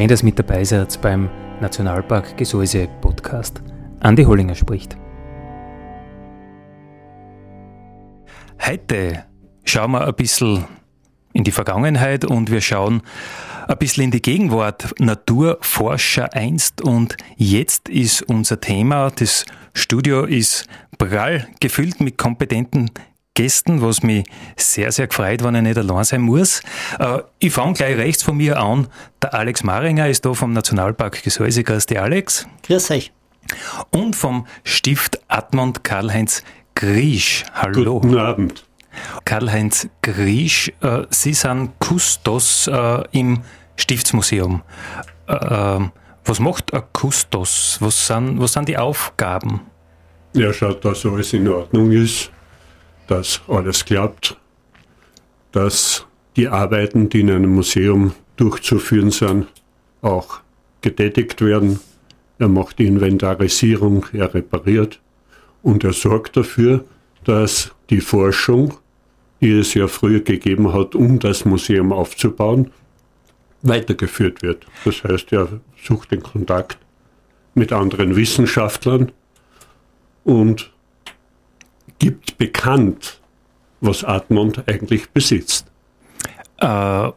Schön, dass mit dabei seid beim Nationalpark Gesäuse Podcast. Andi Hollinger spricht. Heute schauen wir ein bisschen in die Vergangenheit und wir schauen ein bisschen in die Gegenwart. Naturforscher einst und jetzt ist unser Thema. Das Studio ist prall gefüllt mit kompetenten Gästen, was mich sehr, sehr gefreut, wenn ich nicht allein sein muss. Äh, ich fange gleich rechts von mir an. Der Alex Maringer ist da vom Nationalpark Gesäuse. Grüß dich, Alex. Grüß euch. Und vom Stift Admont Karl-Heinz Griesch. Hallo. Guten Abend. Karl-Heinz Griesch, äh, Sie sind Kustos äh, im Stiftsmuseum. was macht ein Kustos? Was sind, was sind die Aufgaben? Ja, schaut, dass alles in Ordnung ist dass alles klappt, dass die Arbeiten, die in einem Museum durchzuführen sind, auch getätigt werden. Er macht die Inventarisierung, er repariert und er sorgt dafür, dass die Forschung, die es ja früher gegeben hat, um das Museum aufzubauen, weitergeführt wird. Das heißt, er sucht den Kontakt mit anderen Wissenschaftlern und gibt bekannt, was Admont eigentlich besitzt. Äh,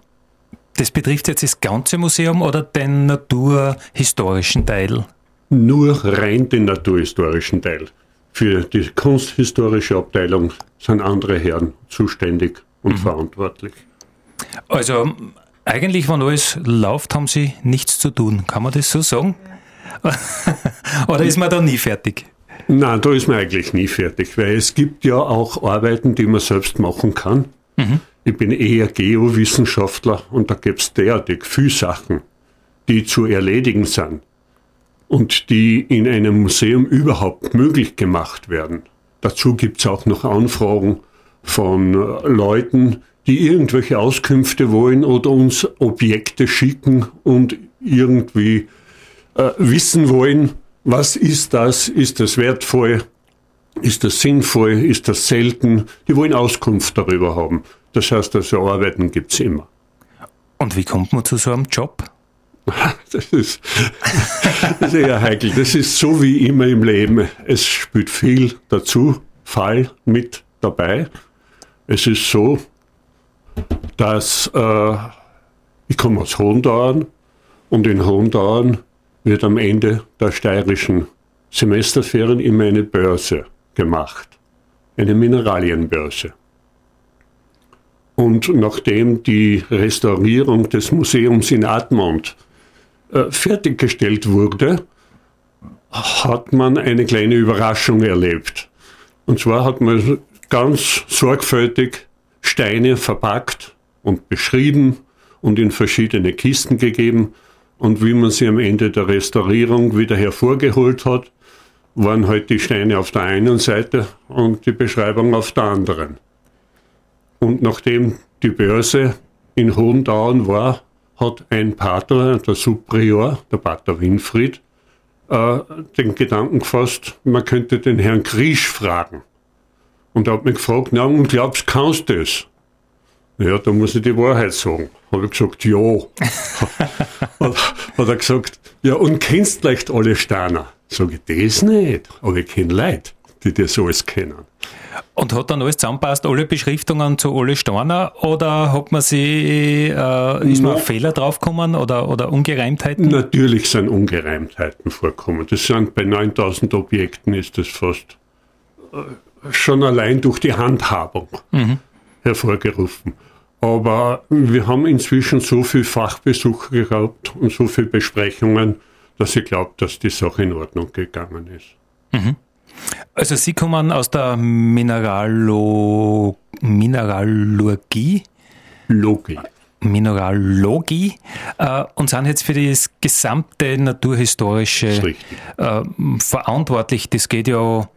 das betrifft jetzt das ganze Museum oder den naturhistorischen Teil? Nur rein den naturhistorischen Teil. Für die kunsthistorische Abteilung sind andere Herren zuständig und mhm. verantwortlich. Also eigentlich, wenn alles läuft, haben Sie nichts zu tun. Kann man das so sagen? Oder ist man da nie fertig? Nein, da ist man eigentlich nie fertig, weil es gibt ja auch Arbeiten, die man selbst machen kann. Mhm. Ich bin eher Geowissenschaftler und da gibt es derartig viele Sachen, die zu erledigen sind und die in einem Museum überhaupt möglich gemacht werden. Dazu gibt es auch noch Anfragen von äh, Leuten, die irgendwelche Auskünfte wollen oder uns Objekte schicken und irgendwie äh, wissen wollen, was ist das? Ist das wertvoll? Ist das sinnvoll? Ist das selten? Die wollen Auskunft darüber haben. Das heißt, also Arbeiten gibt's immer. Und wie kommt man zu so einem Job? Das ist, das ist eher heikel. Das ist so wie immer im Leben. Es spielt viel dazu, Fall mit dabei. Es ist so, dass äh, ich komme aus Hohendauern und in Hohendauern wird am Ende der steirischen Semesterferien immer eine Börse gemacht, eine Mineralienbörse. Und nachdem die Restaurierung des Museums in Admont äh, fertiggestellt wurde, hat man eine kleine Überraschung erlebt. Und zwar hat man ganz sorgfältig Steine verpackt und beschrieben und in verschiedene Kisten gegeben und wie man sie am Ende der Restaurierung wieder hervorgeholt hat, waren halt die Steine auf der einen Seite und die Beschreibung auf der anderen. Und nachdem die Börse in Hohendauern war, hat ein Pater, der Subprior, der Pater Winfried, äh, den Gedanken gefasst, man könnte den Herrn Kriesch fragen. Und er hat mich gefragt, na, und glaubst, kannst du das? Ja, da muss ich die Wahrheit sagen. Habe ich gesagt, ja. hat, hat er gesagt, ja, und kennst vielleicht alle Steiner? Sag ich, das nicht, aber ich kenne Leute, die das alles kennen. Und hat dann alles zusammenpasst, alle Beschriftungen zu alle Steiner oder hat man sie, äh, ist man auf Fehler draufgekommen oder, oder Ungereimtheiten? Natürlich sind Ungereimtheiten vorkommen. Das sind bei 9000 Objekten ist das fast äh, schon allein durch die Handhabung mhm. Hervorgerufen. Aber wir haben inzwischen so viel Fachbesuche gehabt und so viele Besprechungen, dass ich glaube, dass die Sache in Ordnung gegangen ist. Mhm. Also Sie kommen aus der Mineralo Mineralogie? Logie. Mineralogie äh, und sind jetzt für das gesamte naturhistorische äh, verantwortlich. Das geht ja,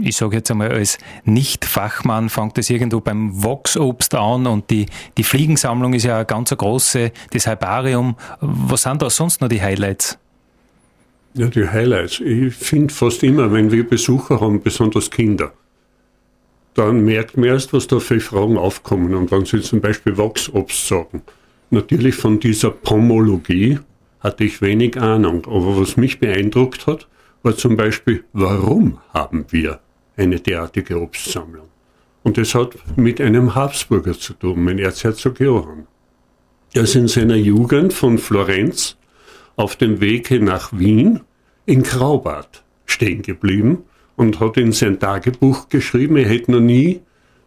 ich sage jetzt einmal als Nicht-Fachmann, fängt das irgendwo beim Wachsobst an und die, die Fliegensammlung ist ja eine ganz große, das Herbarium. Was sind da sonst noch die Highlights? Ja, die Highlights. Ich finde fast immer, wenn wir Besucher haben, besonders Kinder, dann merkt man erst, was da für Fragen aufkommen. Und wenn sie zum Beispiel Wachsobst sagen, natürlich von dieser Pomologie hatte ich wenig Ahnung. Aber was mich beeindruckt hat, war zum Beispiel, warum haben wir eine derartige Obstsammlung? Und das hat mit einem Habsburger zu tun, mit Erzherzog Johann. Er ist in seiner Jugend von Florenz auf dem Wege nach Wien in Graubart stehen geblieben und hat in sein Tagebuch geschrieben, er hätte noch nie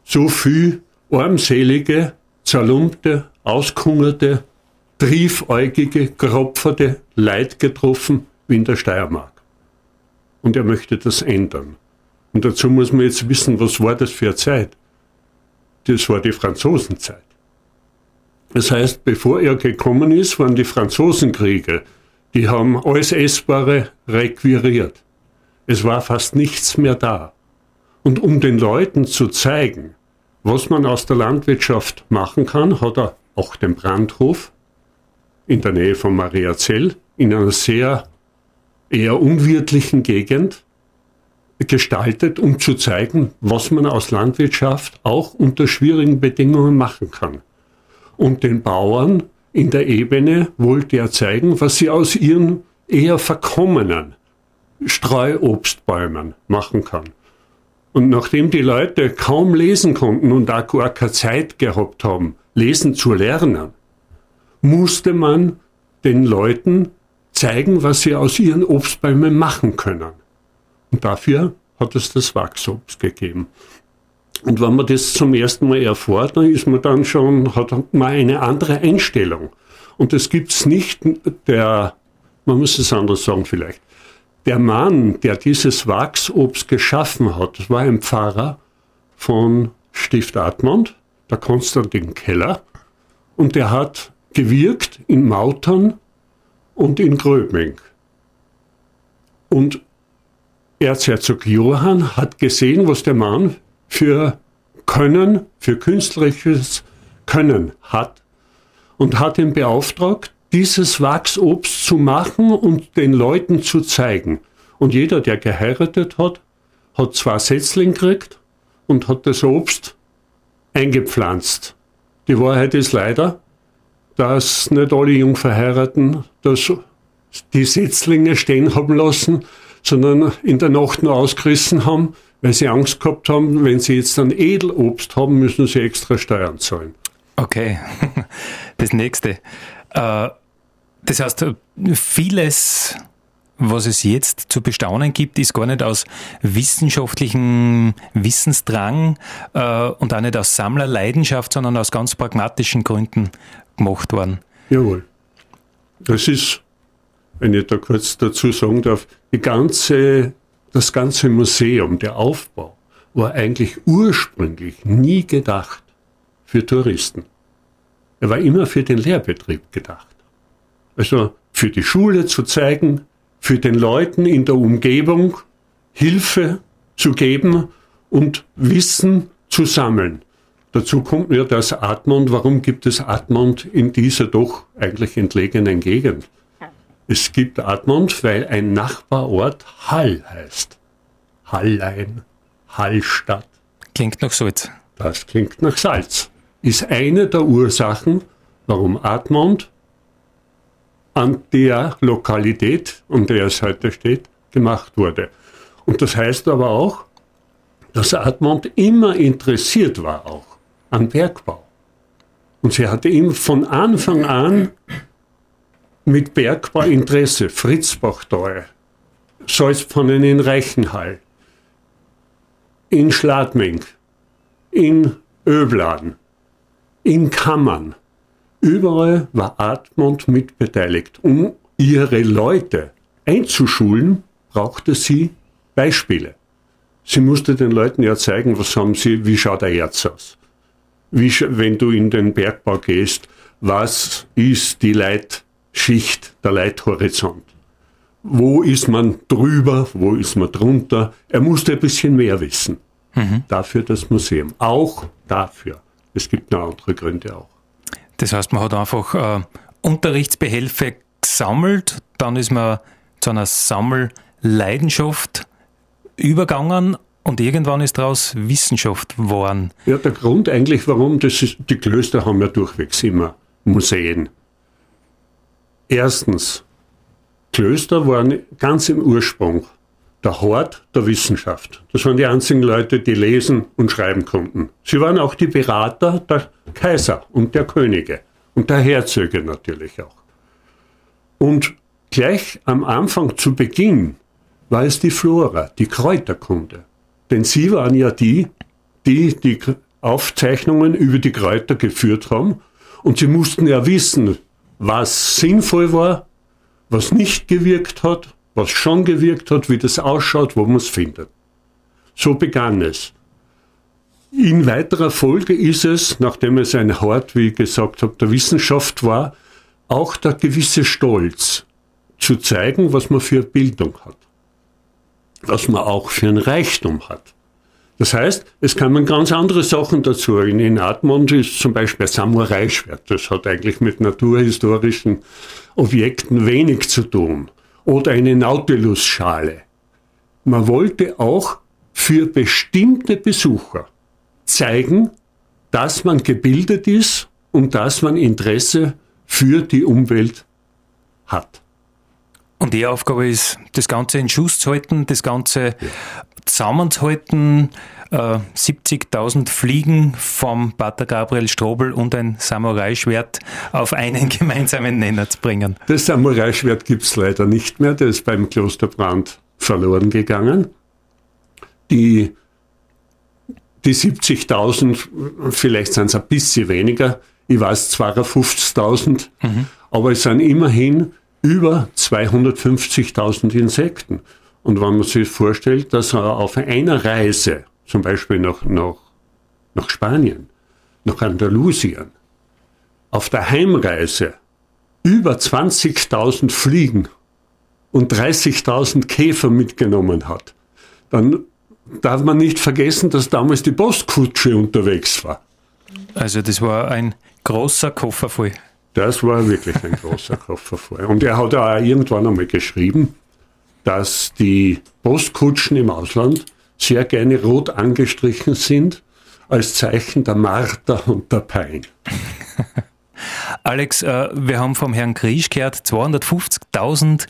so viel armselige, zerlumpte, auskungerte, triefäugige, gropferte Leid getroffen wie in der Steiermark. Und er möchte das ändern. Und dazu muss man jetzt wissen, was war das für eine Zeit? Das war die Franzosenzeit. Das heißt, bevor er gekommen ist, waren die Franzosenkriege die haben alles Essbare requiriert. Es war fast nichts mehr da. Und um den Leuten zu zeigen, was man aus der Landwirtschaft machen kann, hat er auch den Brandhof in der Nähe von Mariazell in einer sehr eher unwirtlichen Gegend gestaltet, um zu zeigen, was man aus Landwirtschaft auch unter schwierigen Bedingungen machen kann. Und den Bauern in der Ebene wollte er zeigen, was sie aus ihren eher verkommenen Streuobstbäumen machen kann. Und nachdem die Leute kaum lesen konnten und auch gar keine Zeit gehabt haben, lesen zu lernen, musste man den Leuten zeigen, was sie aus ihren Obstbäumen machen können. Und dafür hat es das Wachsobst gegeben. Und wenn man das zum ersten Mal erfährt, dann ist man dann schon, hat man eine andere Einstellung. Und das gibt's nicht, der, man muss es anders sagen vielleicht. Der Mann, der dieses Wachsobst geschaffen hat, das war ein Pfarrer von Stift Admont, der Konstantin Keller, und der hat gewirkt in Mautern und in Gröbming. Und Erzherzog Johann hat gesehen, was der Mann für Können, für künstlerisches Können hat und hat ihn beauftragt, dieses Wachsobst zu machen und den Leuten zu zeigen. Und jeder, der geheiratet hat, hat zwei Setzling gekriegt und hat das Obst eingepflanzt. Die Wahrheit ist leider, dass nicht alle Jungverheirateten das, die Setzlinge stehen haben lassen, sondern in der Nacht nur ausgerissen haben, weil sie Angst gehabt haben, wenn sie jetzt ein Edelobst haben, müssen sie extra Steuern zahlen. Okay, das nächste. Äh, das heißt, vieles, was es jetzt zu bestaunen gibt, ist gar nicht aus wissenschaftlichem Wissensdrang äh, und auch nicht aus Sammlerleidenschaft, sondern aus ganz pragmatischen Gründen gemacht worden. Jawohl. Das ist, wenn ich da kurz dazu sagen darf, die ganze das ganze Museum, der Aufbau, war eigentlich ursprünglich nie gedacht für Touristen. Er war immer für den Lehrbetrieb gedacht. Also für die Schule zu zeigen, für den Leuten in der Umgebung Hilfe zu geben und Wissen zu sammeln. Dazu kommt mir das Admont. Warum gibt es Admont in dieser doch eigentlich entlegenen Gegend? Es gibt Admont, weil ein Nachbarort Hall heißt. Hallein, Hallstatt. Klingt nach Salz. Das klingt nach Salz. Ist eine der Ursachen, warum Admont an der Lokalität, an der es heute steht, gemacht wurde. Und das heißt aber auch, dass Admont immer interessiert war auch an Bergbau. Und sie hatte ihm von Anfang an mit Bergbauinteresse, Fritzbachtal, Salzpfannen in Reichenhall, in Schladming, in Öblan, in Kammern. Überall war Admont mitbeteiligt, um ihre Leute einzuschulen, brauchte sie Beispiele. Sie musste den Leuten ja zeigen, was haben sie, wie schaut der Erz aus. Wie, wenn du in den Bergbau gehst, was ist die Leitschicht, der Leithorizont? Wo ist man drüber, wo ist man drunter? Er musste ein bisschen mehr wissen. Mhm. Dafür das Museum. Auch dafür. Es gibt noch andere Gründe auch. Das heißt, man hat einfach äh, Unterrichtsbehelfe gesammelt, dann ist man zu einer Sammelleidenschaft übergangen und irgendwann ist daraus Wissenschaft geworden. Ja, der Grund eigentlich, warum, das ist, die Klöster haben ja durchwegs immer Museen. Erstens, Klöster waren ganz im Ursprung der Hort der Wissenschaft. Das waren die einzigen Leute, die lesen und schreiben konnten. Sie waren auch die Berater der Kaiser und der Könige und der Herzöge natürlich auch. Und gleich am Anfang zu Beginn war es die Flora, die Kräuterkunde. Denn sie waren ja die, die die Aufzeichnungen über die Kräuter geführt haben und sie mussten ja wissen, was sinnvoll war, was nicht gewirkt hat, was schon gewirkt hat, wie das ausschaut, wo man es findet. So begann es. In weiterer Folge ist es, nachdem es ein Hort, wie ich gesagt habe, der Wissenschaft war, auch der gewisse Stolz zu zeigen, was man für Bildung hat, was man auch für ein Reichtum hat. Das heißt, es kamen ganz andere Sachen dazu. In, in Admont ist zum Beispiel ein Samurai-Schwert. Das hat eigentlich mit naturhistorischen Objekten wenig zu tun. Oder eine Nautilus-Schale. Man wollte auch für bestimmte Besucher zeigen, dass man gebildet ist und dass man Interesse für die Umwelt hat. Und die Aufgabe ist, das Ganze in Schuss zu halten, das Ganze. Zusammenzuhalten. Äh, 70.000 Fliegen vom Pater Gabriel Strobel und ein Samurai-Schwert auf einen gemeinsamen Nenner zu bringen. Das Samurai-Schwert gibt es leider nicht mehr, das ist beim Klosterbrand verloren gegangen. Die, die 70.000, vielleicht sind es ein bisschen weniger, ich weiß 52.000, mhm. aber es sind immerhin über 250.000 Insekten. Und wenn man sich vorstellt, dass er auf einer Reise, zum Beispiel nach, nach, nach Spanien, nach Andalusien, auf der Heimreise über 20.000 Fliegen und 30.000 Käfer mitgenommen hat, dann darf man nicht vergessen, dass damals die Postkutsche unterwegs war. Also das war ein großer Koffer voll. Das war wirklich ein großer Koffer voll. Und er hat auch irgendwann einmal geschrieben, dass die Postkutschen im Ausland sehr gerne rot angestrichen sind, als Zeichen der Marter und der Pein. Alex, äh, wir haben vom Herrn Griesch gehört, 250.000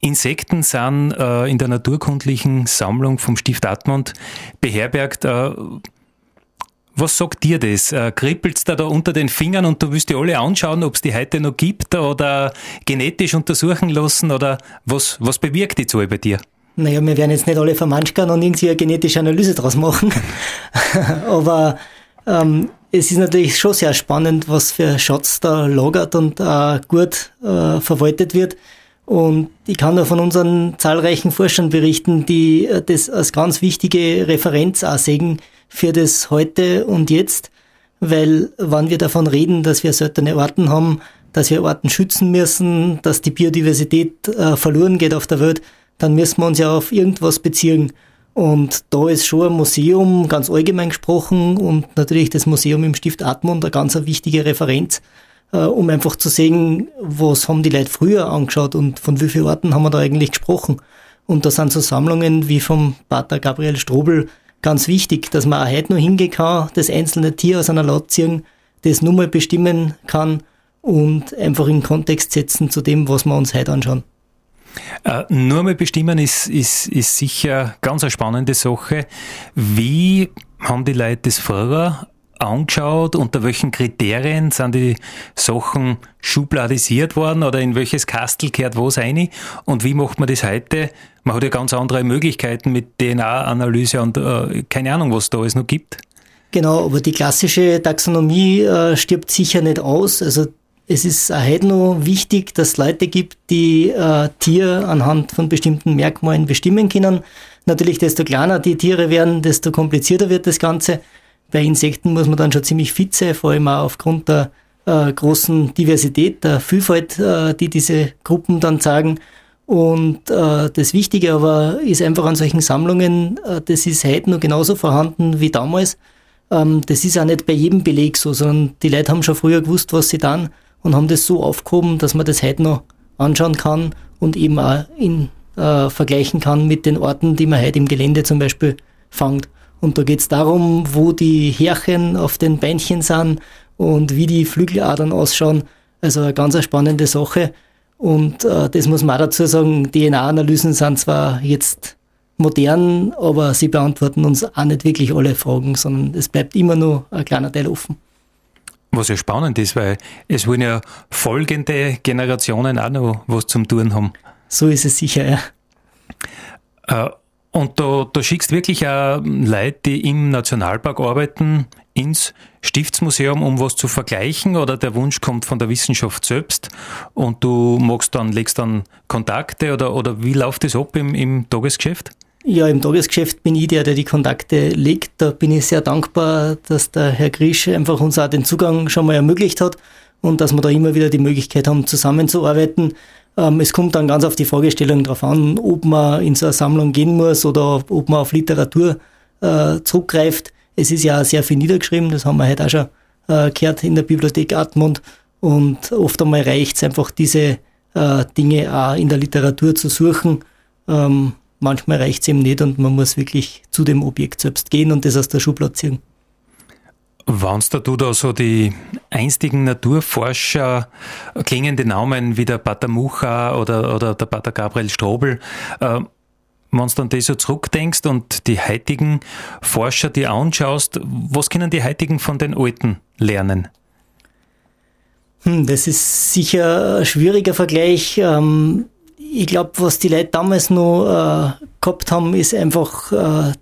Insekten sind äh, in der naturkundlichen Sammlung vom Stift Admont beherbergt. Äh, was sagt dir das? Äh, Kribbelt's da, da unter den Fingern und du willst dir alle anschauen, ob es die heute noch gibt oder genetisch untersuchen lassen oder was, was bewirkt die Zahl bei dir? Naja, wir werden jetzt nicht alle vermanschern und irgendwie eine genetische Analyse draus machen. Aber ähm, es ist natürlich schon sehr spannend, was für Schatz da lagert und äh, gut äh, verwaltet wird. Und ich kann nur von unseren zahlreichen Forschern berichten, die äh, das als ganz wichtige Referenz auch sehen, für das heute und jetzt, weil wenn wir davon reden, dass wir seltene Arten haben, dass wir Arten schützen müssen, dass die Biodiversität äh, verloren geht auf der Welt, dann müssen wir uns ja auf irgendwas beziehen. Und da ist schon ein Museum ganz allgemein gesprochen und natürlich das Museum im Stift Atmund eine ganz wichtige Referenz, äh, um einfach zu sehen, was haben die Leute früher angeschaut und von wie vielen Orten haben wir da eigentlich gesprochen. Und da sind so Sammlungen wie vom Pater Gabriel Strobel ganz wichtig, dass man auch heute noch hingehen kann, das einzelne Tier aus einer Laut ziehen, das nur mal bestimmen kann und einfach in Kontext setzen zu dem, was wir uns heute anschauen. Äh, nur mal bestimmen ist, ist, ist sicher ganz eine spannende Sache. Wie haben die Leute das vorher angeschaut? Unter welchen Kriterien sind die Sachen schubladisiert worden oder in welches Kastel kehrt was rein? Und wie macht man das heute? Man hat ja ganz andere Möglichkeiten mit DNA-Analyse und äh, keine Ahnung, was da alles noch gibt. Genau, aber die klassische Taxonomie äh, stirbt sicher nicht aus. Also es ist auch heute noch wichtig, dass es Leute gibt, die äh, Tier anhand von bestimmten Merkmalen bestimmen können. Natürlich, desto kleiner die Tiere werden, desto komplizierter wird das Ganze. Bei Insekten muss man dann schon ziemlich fit sein, vor allem auch aufgrund der äh, großen Diversität, der Vielfalt, äh, die diese Gruppen dann sagen. Und äh, das Wichtige aber ist einfach an solchen Sammlungen, äh, das ist heute noch genauso vorhanden wie damals. Ähm, das ist auch nicht bei jedem Beleg so, sondern die Leute haben schon früher gewusst, was sie dann und haben das so aufgehoben, dass man das heute noch anschauen kann und eben auch in, äh, vergleichen kann mit den Orten, die man heute im Gelände zum Beispiel fangt. Und da geht es darum, wo die Härchen auf den Beinchen sind und wie die Flügeladern ausschauen. Also eine ganz spannende Sache. Und äh, das muss man auch dazu sagen, DNA-Analysen sind zwar jetzt modern, aber sie beantworten uns auch nicht wirklich alle Fragen, sondern es bleibt immer nur ein kleiner Teil offen. Was ja spannend ist, weil es wollen ja folgende Generationen auch noch was zum Tun haben. So ist es sicher, ja. Äh, und da, da schickst wirklich auch Leute, die im Nationalpark arbeiten, ins Stiftsmuseum, um was zu vergleichen oder der Wunsch kommt von der Wissenschaft selbst und du magst dann, legst dann Kontakte oder, oder wie läuft das ab im, im Tagesgeschäft? Ja, im Tagesgeschäft bin ich der, der die Kontakte legt. Da bin ich sehr dankbar, dass der Herr Grisch einfach uns auch den Zugang schon mal ermöglicht hat und dass wir da immer wieder die Möglichkeit haben, zusammenzuarbeiten. Ähm, es kommt dann ganz auf die Fragestellung drauf an, ob man in so eine Sammlung gehen muss oder ob man auf Literatur äh, zurückgreift. Es ist ja sehr viel niedergeschrieben, das haben wir heute auch schon äh, gehört in der Bibliothek Atmund. Und oft einmal reicht es einfach, diese äh, Dinge auch in der Literatur zu suchen. Ähm, manchmal reicht es eben nicht und man muss wirklich zu dem Objekt selbst gehen und das aus der Schublade ziehen. Wenn du da so die einstigen Naturforscher klingende Namen wie der Pater Mucha oder, oder der Pater Gabriel Strobel, äh, wenn du dann das so zurückdenkst und die heutigen Forscher die anschaust, was können die heutigen von den Alten lernen? Hm, das ist sicher ein schwieriger Vergleich. Ähm, ich glaube, was die Leute damals noch äh, gehabt haben, ist einfach, äh,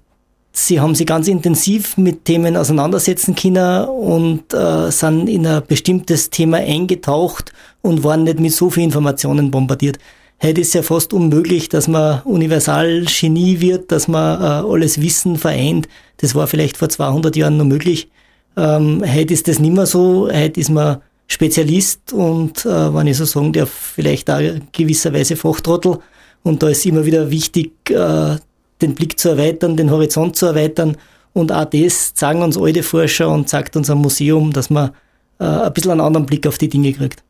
sie haben sich ganz intensiv mit Themen auseinandersetzen können und äh, sind in ein bestimmtes Thema eingetaucht und waren nicht mit so viel Informationen bombardiert. Heute ist ja fast unmöglich, dass man universal Genie wird, dass man äh, alles Wissen vereint. Das war vielleicht vor 200 Jahren noch möglich. Ähm, heute ist das nicht mehr so. Heute ist man Spezialist und, äh, wenn ich so sagen darf, vielleicht auch gewisserweise Fachtrottel. Und da ist immer wieder wichtig, äh, den Blick zu erweitern, den Horizont zu erweitern. Und auch das sagen uns alte Forscher und sagt uns am Museum, dass man äh, ein bisschen einen anderen Blick auf die Dinge kriegt.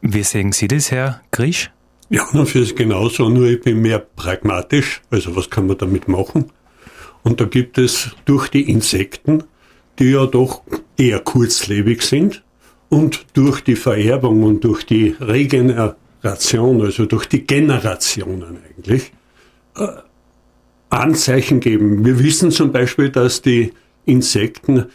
Wie sehen Sie das, Herr Grisch? Ja, und für es genauso, nur ich bin mehr pragmatisch. Also was kann man damit machen? Und da gibt es durch die Insekten, die ja doch eher kurzlebig sind, und durch die Vererbung und durch die Regeneration, also durch die Generationen eigentlich, äh, Anzeichen geben. Wir wissen zum Beispiel, dass die Insekten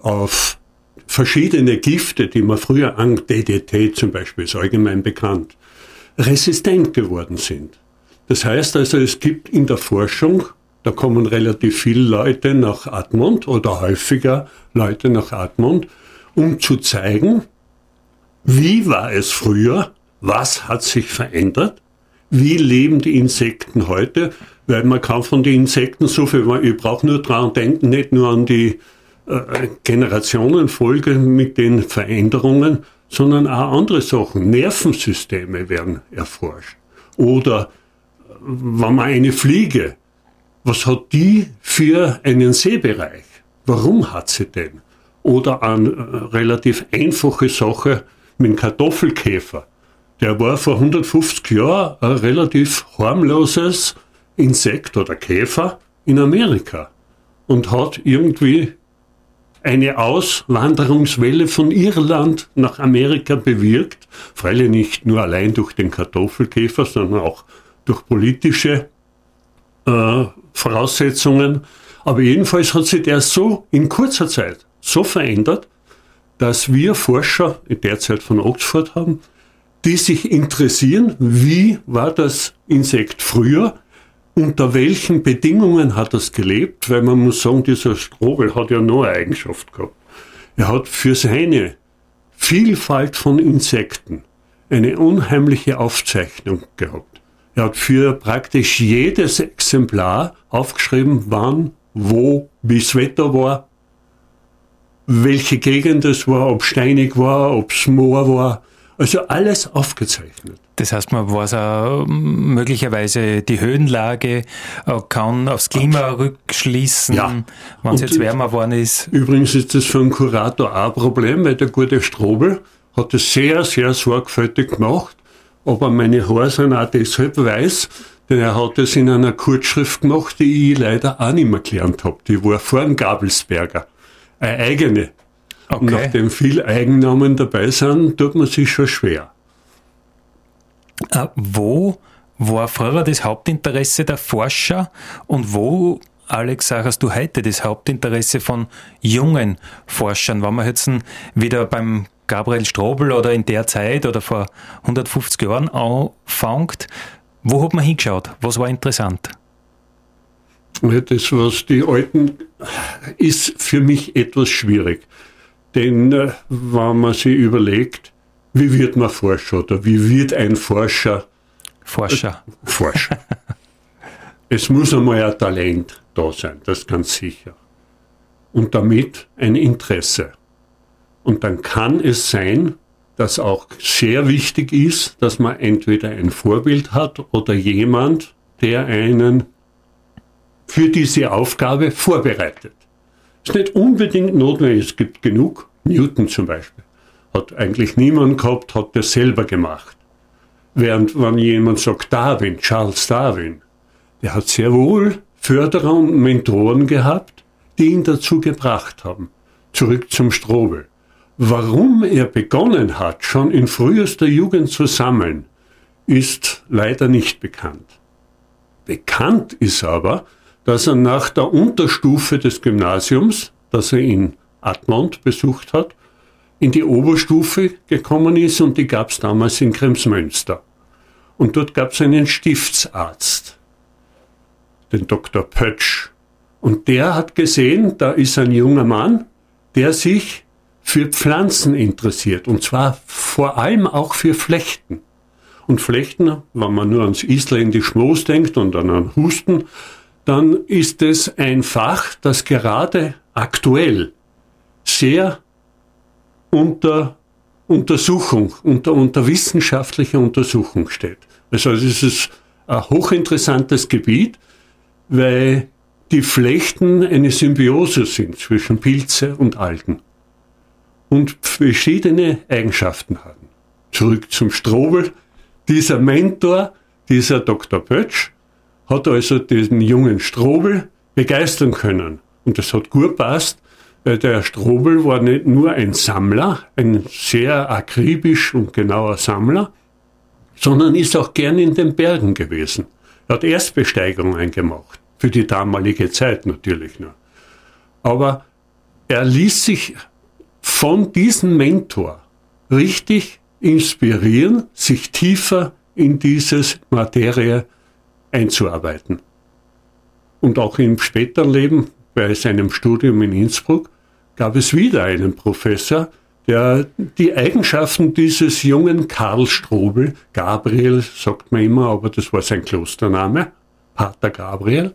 auf verschiedene Gifte, die man früher an DDT zum Beispiel ist allgemein bekannt, resistent geworden sind. Das heißt also, es gibt in der Forschung, da kommen relativ viele Leute nach Admont oder häufiger Leute nach Admont, um zu zeigen, wie war es früher, was hat sich verändert, wie leben die Insekten heute, weil man kann von den Insekten so viel, ich brauche nur dran denken, nicht nur an die äh, Generationenfolge mit den Veränderungen, sondern auch andere Sachen. Nervensysteme werden erforscht. Oder wenn man eine Fliege, was hat die für einen Sehbereich? Warum hat sie den? Oder eine äh, relativ einfache Sache mit dem Kartoffelkäfer. Der war vor 150 Jahren ein relativ harmloses Insekt oder Käfer in Amerika und hat irgendwie eine Auswanderungswelle von Irland nach Amerika bewirkt, freilich nicht nur allein durch den Kartoffelkäfer, sondern auch durch politische äh, Voraussetzungen. Aber jedenfalls hat sich der so in kurzer Zeit so verändert, dass wir Forscher in der Zeit von Oxford haben, die sich interessieren, wie war das Insekt früher, unter welchen Bedingungen hat es gelebt? Weil man muss sagen, dieser Strobel hat ja noch eine Eigenschaft gehabt. Er hat für seine Vielfalt von Insekten eine unheimliche Aufzeichnung gehabt. Er hat für praktisch jedes Exemplar aufgeschrieben, wann, wo, wie das Wetter war, welche Gegend es war, ob steinig war, ob es Moor war. Also alles aufgezeichnet. Das heißt, man weiß auch möglicherweise die Höhenlage, äh, kann aufs Klima rückschließen, ja. wenn es jetzt wärmer geworden ist. Übrigens ist das für einen Kurator auch ein Problem, weil der gute Strobel hat es sehr, sehr sorgfältig gemacht, aber meine Haare sind auch deshalb weiß, denn er hat es in einer Kurzschrift gemacht, die ich leider auch nicht mehr gelernt habe. Die war vor dem Gabelsberger. Eine eigene. Okay. Nachdem viel Eigennamen dabei sind, tut man sich schon schwer. Äh, wo war früher das Hauptinteresse der Forscher und wo, Alex, sagst du heute das Hauptinteresse von jungen Forschern? Wenn man jetzt wieder beim Gabriel Strobel oder in der Zeit oder vor 150 Jahren anfängt, wo hat man hingeschaut? Was war interessant? Das, was die Alten, ist für mich etwas schwierig. Denn äh, wenn man sich überlegt, wie wird man Forscher oder wie wird ein Forscher Forscher? Äh, Forscher. es muss einmal ein Talent da sein, das ist ganz sicher. Und damit ein Interesse. Und dann kann es sein, dass auch sehr wichtig ist, dass man entweder ein Vorbild hat oder jemand, der einen für diese Aufgabe vorbereitet. Ist nicht unbedingt notwendig, es gibt genug. Newton zum Beispiel hat eigentlich niemand gehabt, hat das selber gemacht. Während wenn jemand sagt Darwin, Charles Darwin, der hat sehr wohl Förderer und Mentoren gehabt, die ihn dazu gebracht haben. Zurück zum Strobel. Warum er begonnen hat, schon in frühester Jugend zu sammeln, ist leider nicht bekannt. Bekannt ist aber, dass er nach der Unterstufe des Gymnasiums, das er in Admont besucht hat, in die Oberstufe gekommen ist und die gab es damals in Kremsmünster. Und dort gab es einen Stiftsarzt, den Dr. Pötsch. Und der hat gesehen, da ist ein junger Mann, der sich für Pflanzen interessiert. Und zwar vor allem auch für Flechten. Und Flechten, wenn man nur ans isländisch Moos denkt und an Husten, dann ist es ein Fach, das gerade aktuell sehr unter Untersuchung, unter, unter wissenschaftlicher Untersuchung steht. Also es ist ein hochinteressantes Gebiet, weil die Flechten eine Symbiose sind zwischen Pilze und Algen und verschiedene Eigenschaften haben. Zurück zum Strobel. Dieser Mentor, dieser Dr. Pötsch, hat also diesen jungen Strobel begeistern können. Und das hat gut passt, weil der Strobel war nicht nur ein Sammler, ein sehr akribisch und genauer Sammler, sondern ist auch gern in den Bergen gewesen. Er hat Erstbesteigungen gemacht, für die damalige Zeit natürlich nur. Aber er ließ sich von diesem Mentor richtig inspirieren, sich tiefer in dieses Materie einzuarbeiten. Und auch im späteren Leben, bei seinem Studium in Innsbruck, gab es wieder einen Professor, der die Eigenschaften dieses jungen Karl Strobel, Gabriel sagt man immer, aber das war sein Klostername, Pater Gabriel,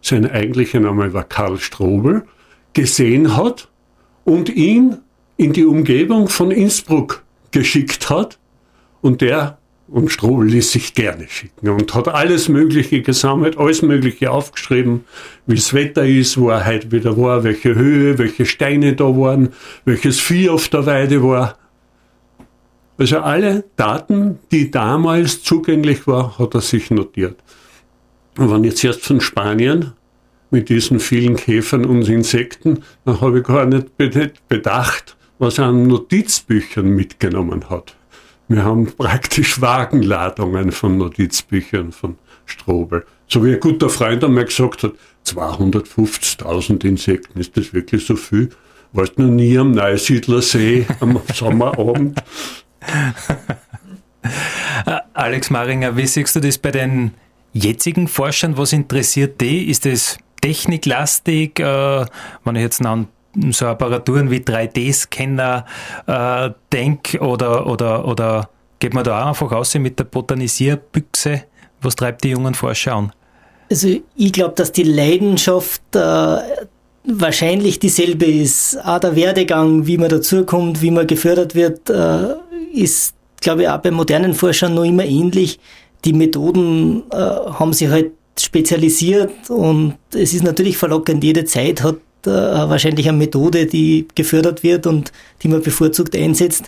sein eigentlicher Name war Karl Strobel, gesehen hat und ihn in die Umgebung von Innsbruck geschickt hat und der und Strobel ließ sich gerne schicken und hat alles Mögliche gesammelt, alles Mögliche aufgeschrieben, wie das Wetter ist, wo er heute wieder war, welche Höhe, welche Steine da waren, welches Vieh auf der Weide war. Also alle Daten, die damals zugänglich waren, hat er sich notiert. Und wenn jetzt erst von Spanien mit diesen vielen Käfern und Insekten, dann habe ich gar nicht bedacht, was er an Notizbüchern mitgenommen hat. Wir haben praktisch Wagenladungen von Notizbüchern von Strobel. So wie ein guter Freund einmal gesagt hat, 250.000 Insekten, ist das wirklich so viel? Warst du noch nie am Neusiedlersee am Sommerabend? Alex Maringer, wie siehst du das bei den jetzigen Forschern? Was interessiert die? Ist es techniklastig? Äh, wenn ich jetzt an so Apparaturen wie 3D-Scanner äh, denke oder, oder, oder geht man da auch einfach aus mit der Botanisierbüchse? Was treibt die jungen Forscher an? Also ich glaube, dass die Leidenschaft äh, wahrscheinlich dieselbe ist. Auch der Werdegang, wie man dazukommt, wie man gefördert wird, äh, ist, glaube ich, auch bei modernen Forschern noch immer ähnlich. Die Methoden äh, haben sich halt spezialisiert und es ist natürlich verlockend. Jede Zeit hat äh, wahrscheinlich eine Methode, die gefördert wird und die man bevorzugt einsetzt.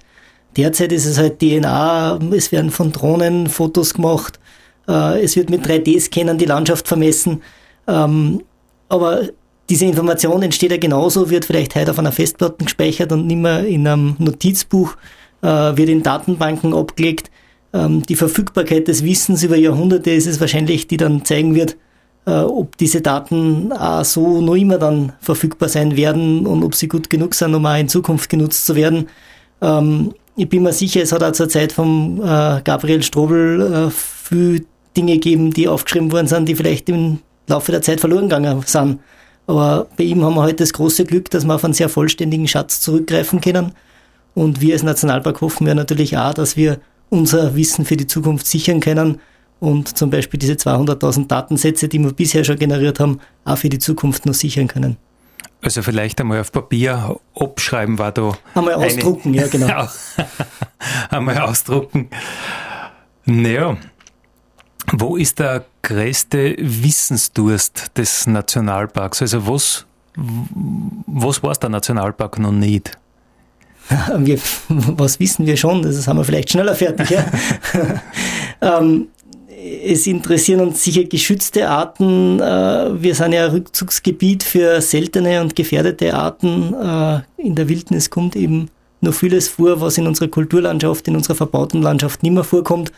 Derzeit ist es halt DNA, es werden von Drohnen Fotos gemacht, äh, es wird mit 3D-Scannern die Landschaft vermessen. Ähm, aber diese Information entsteht ja genauso, wird vielleicht heute auf einer Festplatte gespeichert und nicht mehr in einem Notizbuch, äh, wird in Datenbanken abgelegt. Ähm, die Verfügbarkeit des Wissens über Jahrhunderte ist es wahrscheinlich, die dann zeigen wird, ob diese Daten auch so noch immer dann verfügbar sein werden und ob sie gut genug sind, um auch in Zukunft genutzt zu werden. Ähm, ich bin mir sicher, es hat auch zur Zeit von äh, Gabriel Strobel äh, viel Dinge gegeben, die aufgeschrieben worden sind, die vielleicht im Laufe der Zeit verloren gegangen sind. Aber bei ihm haben wir heute das große Glück, dass wir auf einen sehr vollständigen Schatz zurückgreifen können. Und wir als Nationalpark hoffen wir natürlich auch, dass wir unser Wissen für die Zukunft sichern können und zum Beispiel diese 200.000 Datensätze, die wir bisher schon generiert haben, auch für die Zukunft noch sichern können. Also vielleicht einmal auf Papier abschreiben war da. Einmal ausdrucken, ja genau. einmal ausdrucken. Naja, wo ist der größte Wissensdurst des Nationalparks? Also was, was war der Nationalpark noch nicht? Wir, was wissen wir schon? Das haben wir vielleicht schneller fertig. Ja? ähm, es interessieren uns sicher geschützte Arten. Äh, wir sind ja Rückzugsgebiet für seltene und gefährdete Arten. Äh, in der Wildnis kommt eben nur vieles vor, was in unserer Kulturlandschaft, in unserer verbauten Landschaft nicht mehr vorkommt.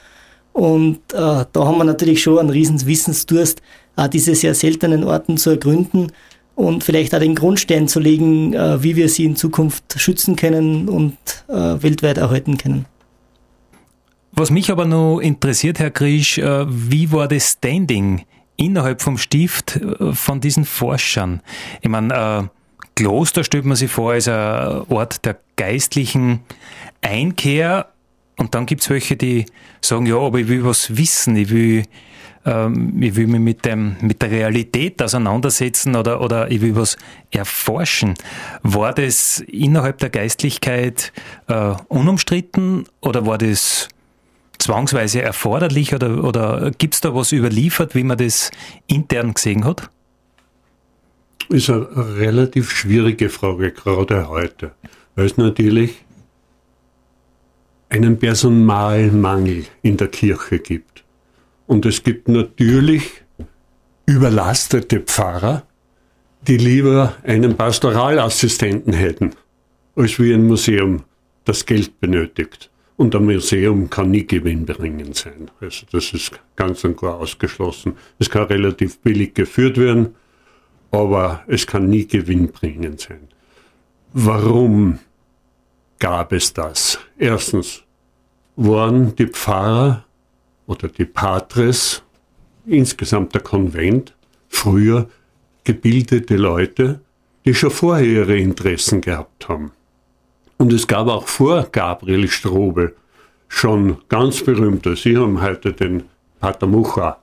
Und äh, da haben wir natürlich schon einen riesen Wissensdurst, auch diese sehr seltenen Orten zu ergründen und vielleicht auch den Grundstein zu legen, wie wir sie in Zukunft schützen können und weltweit erhalten können. Was mich aber noch interessiert, Herr Griesch, äh, wie war das Standing innerhalb vom Stift äh, von diesen Forschern? Ich meine, äh, Kloster stellt man sich vor als ein Ort der geistlichen Einkehr und dann gibt es welche, die sagen, ja, aber ich will was wissen, ich will, ähm, ich will mich mit, dem, mit der Realität auseinandersetzen oder, oder ich will was erforschen. War das innerhalb der Geistlichkeit äh, unumstritten oder war das zwangsweise erforderlich oder, oder gibt es da was überliefert, wie man das intern gesehen hat? Ist eine relativ schwierige Frage, gerade heute, weil es natürlich einen Personalmangel in der Kirche gibt. Und es gibt natürlich überlastete Pfarrer, die lieber einen Pastoralassistenten hätten, als wie ein Museum das Geld benötigt. Und ein Museum kann nie gewinnbringend sein. Also das ist ganz und klar ausgeschlossen. Es kann relativ billig geführt werden, aber es kann nie gewinnbringend sein. Warum gab es das. Erstens waren die Pfarrer oder die Patres, insgesamt der Konvent, früher gebildete Leute, die schon vorher ihre Interessen gehabt haben. Und es gab auch vor Gabriel Strobel schon ganz berühmte, Sie haben heute den Pater Mucha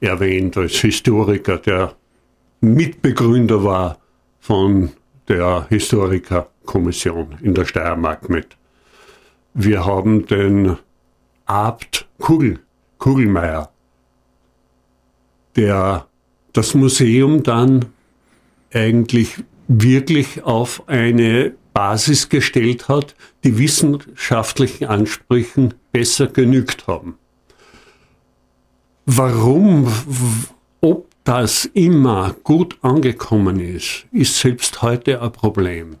erwähnt als Historiker, der Mitbegründer war von der Historikerkommission in der Steiermark mit. Wir haben den Abt Kugel, Kugelmeier, der das Museum dann eigentlich wirklich auf eine Basis gestellt hat, die wissenschaftlichen Ansprüchen besser genügt haben. Warum, ob das immer gut angekommen ist, ist selbst heute ein Problem.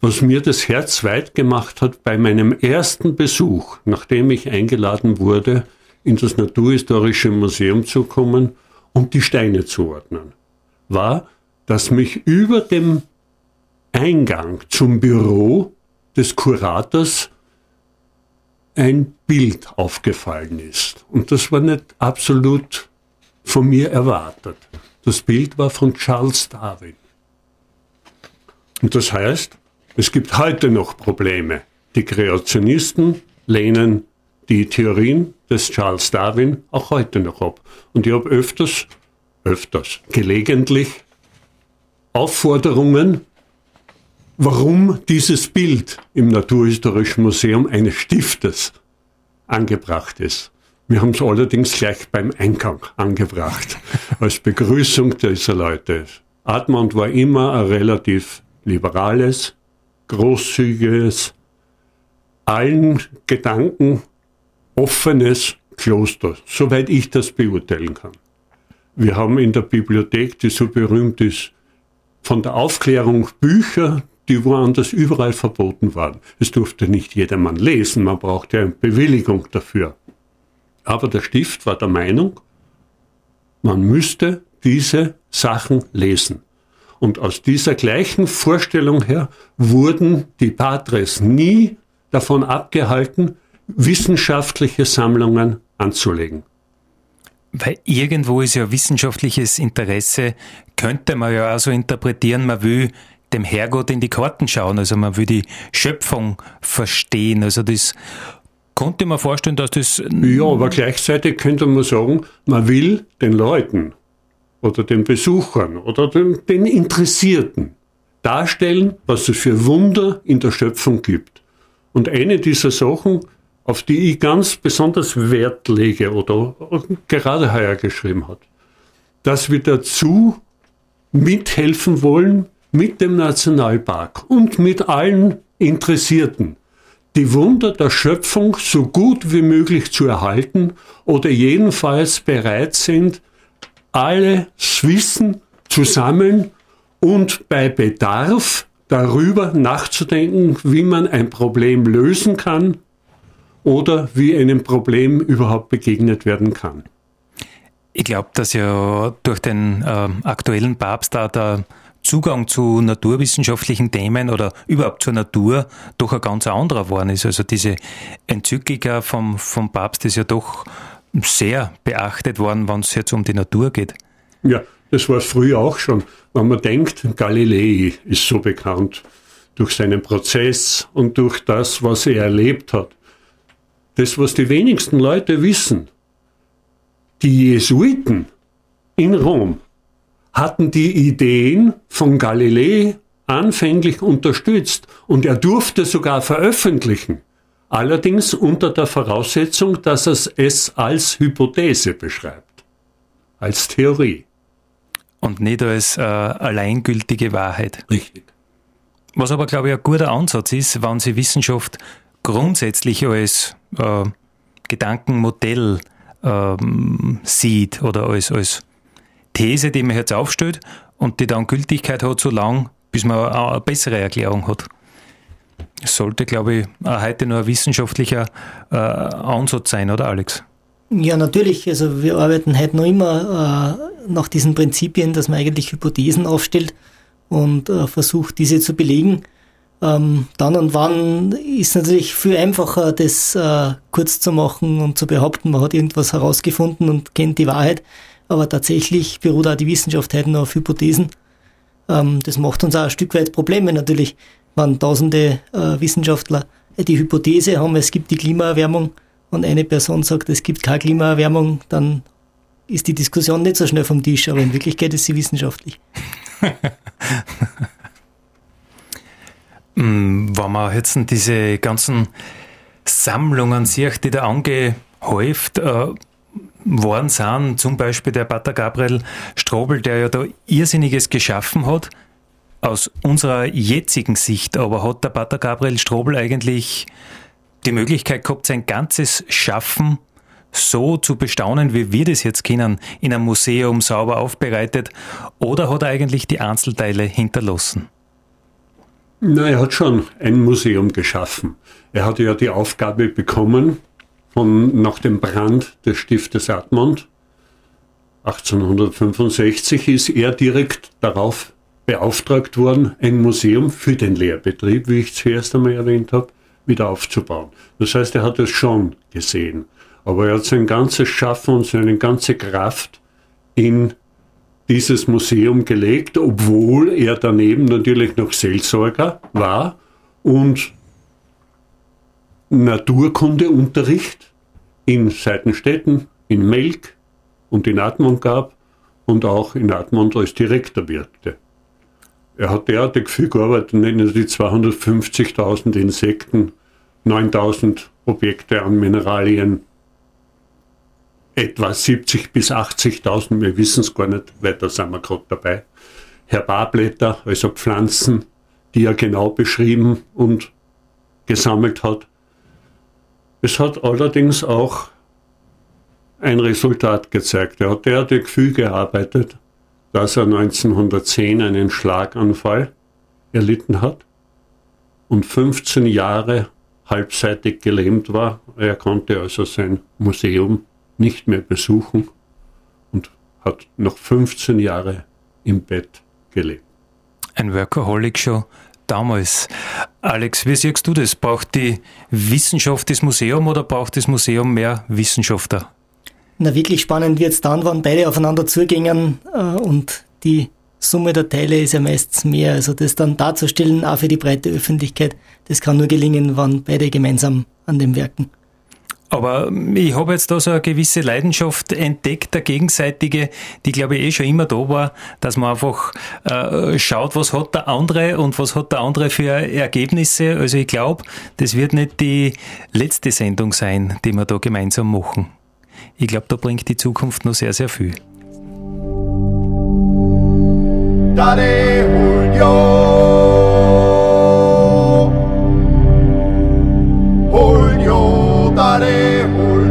Was mir das Herz weit gemacht hat bei meinem ersten Besuch, nachdem ich eingeladen wurde, in das Naturhistorische Museum zu kommen und die Steine zu ordnen, war, dass mich über dem Eingang zum Büro des Kurators ein Bild aufgefallen ist. Und das war nicht absolut von mir erwartet. Das Bild war von Charles Darwin. Und das heißt, es gibt heute noch Probleme. Die Kreationisten lehnen die Theorien des Charles Darwin auch heute noch ab. Und ich habe öfters, öfters, gelegentlich Aufforderungen, warum dieses Bild im Naturhistorischen Museum eines Stiftes angebracht ist. Wir haben es allerdings gleich beim Eingang angebracht, als Begrüßung dieser Leute. Admont war immer ein relativ liberales, großzügiges, allen Gedanken offenes Kloster, soweit ich das beurteilen kann. Wir haben in der Bibliothek, die so berühmt ist, von der Aufklärung Bücher, die woanders überall verboten waren. Es durfte nicht jedermann lesen, man brauchte eine Bewilligung dafür. Aber der Stift war der Meinung, man müsste diese Sachen lesen. Und aus dieser gleichen Vorstellung her wurden die Patres nie davon abgehalten, wissenschaftliche Sammlungen anzulegen. Weil irgendwo ist ja wissenschaftliches Interesse, könnte man ja auch so interpretieren, man will dem Herrgott in die Karten schauen, also man will die Schöpfung verstehen, also das konnte man vorstellen, dass das... Ja, aber gleichzeitig könnte man sagen, man will den Leuten oder den Besuchern oder den, den Interessierten darstellen, was es für Wunder in der Schöpfung gibt. Und eine dieser Sachen auf die ich ganz besonders Wert lege oder gerade heuer geschrieben hat, dass wir dazu mithelfen wollen mit dem Nationalpark und mit allen Interessierten, die Wunder der Schöpfung so gut wie möglich zu erhalten oder jedenfalls bereit sind, alles Wissen zu sammeln und bei Bedarf darüber nachzudenken, wie man ein Problem lösen kann oder wie einem Problem überhaupt begegnet werden kann. Ich glaube, dass ja durch den äh, aktuellen Papst da der Zugang zu naturwissenschaftlichen Themen oder überhaupt zur Natur doch ein ganz anderer geworden ist. Also diese Enzyklika vom, vom Papst ist ja doch sehr beachtet worden, wenn es jetzt um die Natur geht. Ja, das war früher auch schon. Wenn man denkt, Galilei ist so bekannt durch seinen Prozess und durch das, was er erlebt hat das, was die wenigsten Leute wissen, die Jesuiten in Rom hatten die Ideen von Galilei anfänglich unterstützt und er durfte sogar veröffentlichen. Allerdings unter der Voraussetzung, dass er es als Hypothese beschreibt, als Theorie. Und nicht als äh, alleingültige Wahrheit. Richtig. Was aber, glaube ich, ein guter Ansatz ist, wenn Sie Wissenschaft grundsätzlich als äh, Gedankenmodell ähm, sieht oder als, als These, die man jetzt aufstellt und die dann Gültigkeit hat, so lang, bis man eine bessere Erklärung hat. Es sollte, glaube ich, heute nur ein wissenschaftlicher äh, Ansatz sein, oder Alex? Ja, natürlich. Also wir arbeiten heute noch immer äh, nach diesen Prinzipien, dass man eigentlich Hypothesen aufstellt und äh, versucht, diese zu belegen. Ähm, dann und wann ist natürlich viel einfacher, das äh, kurz zu machen und zu behaupten, man hat irgendwas herausgefunden und kennt die Wahrheit. Aber tatsächlich beruht auch die Wissenschaft heute noch auf Hypothesen. Ähm, das macht uns auch ein Stück weit Probleme natürlich, wenn tausende äh, Wissenschaftler die Hypothese haben, es gibt die Klimaerwärmung und eine Person sagt, es gibt keine Klimaerwärmung, dann ist die Diskussion nicht so schnell vom Tisch, aber in Wirklichkeit ist sie wissenschaftlich. Hm, wenn man jetzt diese ganzen Sammlungen sieht, die da angehäuft äh, worden sind, zum Beispiel der Pater Gabriel Strobel, der ja da Irrsinniges geschaffen hat, aus unserer jetzigen Sicht aber hat der Pater Gabriel Strobel eigentlich die Möglichkeit gehabt, sein ganzes Schaffen so zu bestaunen, wie wir das jetzt kennen, in einem Museum sauber aufbereitet, oder hat er eigentlich die Einzelteile hinterlassen? Na, er hat schon ein Museum geschaffen. Er hatte ja die Aufgabe bekommen, von, nach dem Brand des Stiftes Admont 1865 ist er direkt darauf beauftragt worden, ein Museum für den Lehrbetrieb, wie ich zuerst einmal erwähnt habe, wieder aufzubauen. Das heißt, er hat es schon gesehen. Aber er hat sein ganzes Schaffen und seine ganze Kraft in dieses Museum gelegt, obwohl er daneben natürlich noch Seelsorger war und Naturkundeunterricht in Seitenstädten, in Melk und in Admont gab und auch in Admont als Direktor wirkte. Er hat derartig viel gearbeitet, nennen Sie die 250.000 Insekten, 9.000 Objekte an Mineralien, etwa 70 bis 80.000, wir wissen es gar nicht, weil da sind wir gerade dabei. Herbarblätter, also Pflanzen, die er genau beschrieben und gesammelt hat. Es hat allerdings auch ein Resultat gezeigt. Er hat derartig viel gearbeitet, dass er 1910 einen Schlaganfall erlitten hat und 15 Jahre halbseitig gelähmt war. Er konnte also sein Museum nicht mehr besuchen und hat noch 15 Jahre im Bett gelebt. Ein Workaholic schon damals. Alex, wie siehst du das? Braucht die Wissenschaft das Museum oder braucht das Museum mehr Wissenschaftler? Na, wirklich spannend wird es dann, wenn beide aufeinander zugängen äh, und die Summe der Teile ist ja meistens mehr. Also das dann darzustellen, auch für die breite Öffentlichkeit, das kann nur gelingen, wenn beide gemeinsam an dem werken. Aber ich habe jetzt da so eine gewisse Leidenschaft entdeckt, der gegenseitige, die glaube ich eh schon immer da war, dass man einfach äh, schaut, was hat der andere und was hat der andere für Ergebnisse. Also ich glaube, das wird nicht die letzte Sendung sein, die wir da gemeinsam machen. Ich glaube, da bringt die Zukunft noch sehr, sehr viel. Daddy